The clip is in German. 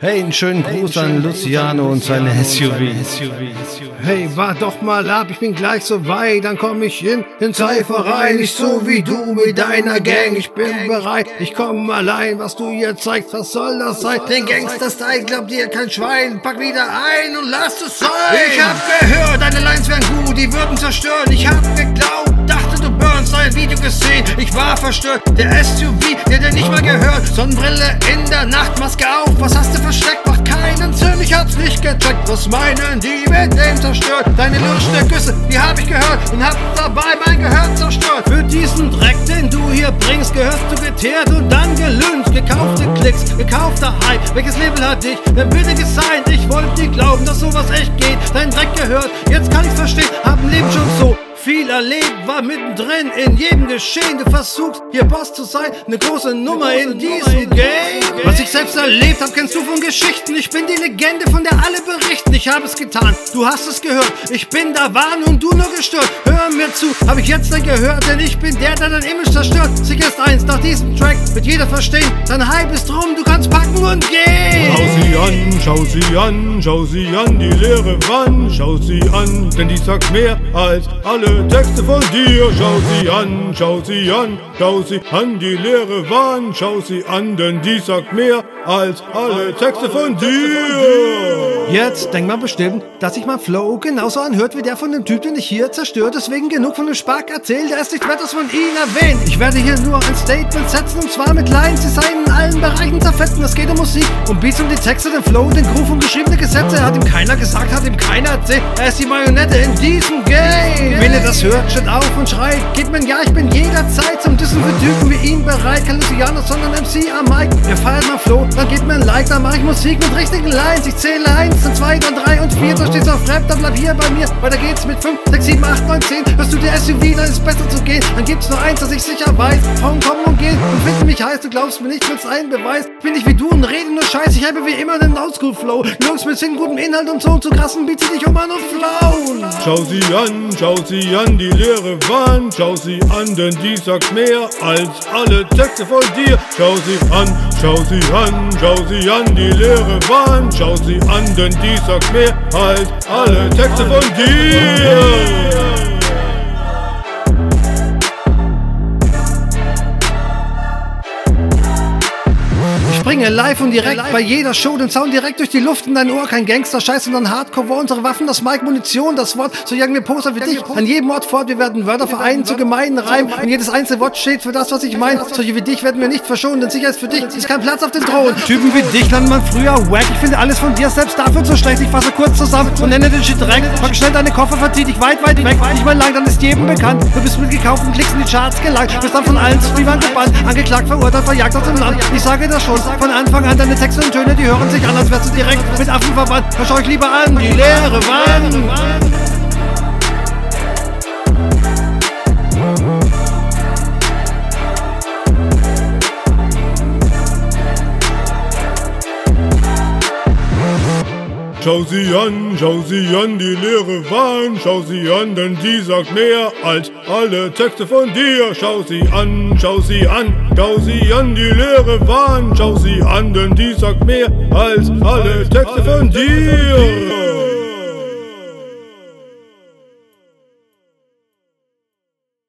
Hey, einen schönen Gruß an Luciano und seine SUV. Hey, wart doch mal ab, ich bin gleich so weit, dann komm ich in den Cypher rein. Nicht so wie du mit deiner Gang, ich bin bereit, ich komm allein, was du hier zeigst, was soll das sein? Den Gangster-Style glaubt dir kein Schwein, pack wieder ein und lass es sein. Ich hab gehört, deine Lines wären gut, die würden zerstören, ich hab geglaubt, burnst, ein Video gesehen, ich war verstört, der SUV, der dir nicht mal gehört, Sonnenbrille in der Nacht, Maske auf, was hast du versteckt, macht keinen Sinn, ich hab's nicht gecheckt, was meinen die mit dem zerstört, deine Lust der Küsse, die hab ich gehört und hab dabei mein Gehör zerstört, für diesen Dreck, den du hier bringst, gehörst du geteert und dann gelüncht, gekaufte Klicks, gekaufter Hype, welches Label hat dich, denn bitte gesigned, ich wollte nie glauben, dass sowas echt geht, dein Dreck gehört, jetzt kann ich's verstehen, viel erlebt, war mittendrin in jedem Geschehen. Du versuchst, hier Boss zu sein, eine große Nummer in diesem Game. Was ich selbst erlebt hab, kennst du von Geschichten. Ich bin die Legende, von der alle berichten. Ich habe es getan, du hast es gehört. Ich bin da, war und du nur gestört. Hör mir zu, hab ich jetzt dann gehört, denn ich bin der, der dein Image zerstört. Sieg erst eins, nach diesem Track wird jeder verstehen. Dein Hype ist rum, du kannst packen und gehen. Schau sie an, schau sie an, schau sie an, die leere Wand, schau sie an, denn die sagt mehr als alle Texte von dir. Schau sie an, schau sie an, schau sie an, die leere Wand, schau sie an, denn die sagt mehr als alle Texte von dir. Jetzt denkt man bestimmt, dass sich mein Flow genauso anhört wie der von dem Typ, den ich hier zerstört. Deswegen genug von dem Spark erzählt, er ist nicht wert, dass von ihm erwähnt. Ich werde hier nur ein Statement setzen und zwar mit Lines, die seien in allen Bereichen zerfetzen. Es geht um Musik, um Beats, um die Texte, den Flow, den Groove, um geschriebene Gesetze. Hat ihm keiner gesagt, hat ihm keiner erzählt. Er ist die Marionette in diesem Game. Wenn ihr das hört, steht auf und schreit. Gebt mir ein Ja, ich bin jederzeit zum Dissen für Typen wie ihn bereit. Kein Luciano, sondern MC am Mic. Ihr feiert mein Flow, dann gebt mir ein Like, dann mach ich Musik mit richtigen Lines. Ich zähle eins, dann zwei, dann drei und vier. Da steht's auf Rap, dann bleib hier bei mir. Weiter geht's mit 5, 6, 7, 8, 9, 10. Hörst du der SUV, dann ist besser zu gehen. Dann gibt's nur eins, das ich sicher weiß. Frauen kommen und gehen und finden mich heiß. Du glaubst mir nicht, willst einen Beweis. Bin ich wie du und rede nur Scheiß. Ich habe wie immer den Oldschool-Flow. Jungs mit Sinn, gutem Inhalt und so und zu krassen Beats, dich um an und flauen. Schau sie an, schau sie an, die leere Wand, schau sie an, denn die sagt mehr als alle Texte von dir. Schau sie an, schau sie an, schau sie an, die leere Wand, schau sie an, denn die sagt mehr als alle Texte von dir. Live und direkt bei jeder Show den Sound direkt durch die Luft in dein Ohr. Kein Gangster-Scheiß, sondern Hardcore war unsere Waffen, das Mic, Munition, das Wort. So jagen wir Poster wie dich an jedem Ort fort. Wir werden Wörter vereinen zu gemeinen Reimen. Und jedes einzelne Wort steht für das, was ich meine. Solche wie dich werden wir nicht verschonen, denn sicher ist für dich ist kein Platz auf dem Thron. Typen wie dich lernt man früher wack. Ich finde alles von dir selbst dafür zu schlecht. Ich fasse kurz zusammen und nenne den Shit direkt. Pack schnell deine Koffer, verzieh dich weit, weit weg. Nicht mal lang, dann ist jedem bekannt. Du bist mit gekauften Klicks in die Charts gelangt. Bist dann von allen zu gebannt. Angeklagt, verurteilt, verjagt aus dem Land. Ich sage das schon von Anfang an. Deine Texte und Töne, die hören sich an, als wärst du direkt mit Affen verwandt. Schau euch lieber an, die leere Wand. Schau sie an, schau sie an, die leere Wand, schau sie an, denn die sagt mehr als alle Texte von dir. Schau sie an, schau sie an, schau sie an, die leere Wand, schau sie an, denn die sagt mehr als alle Texte von dir.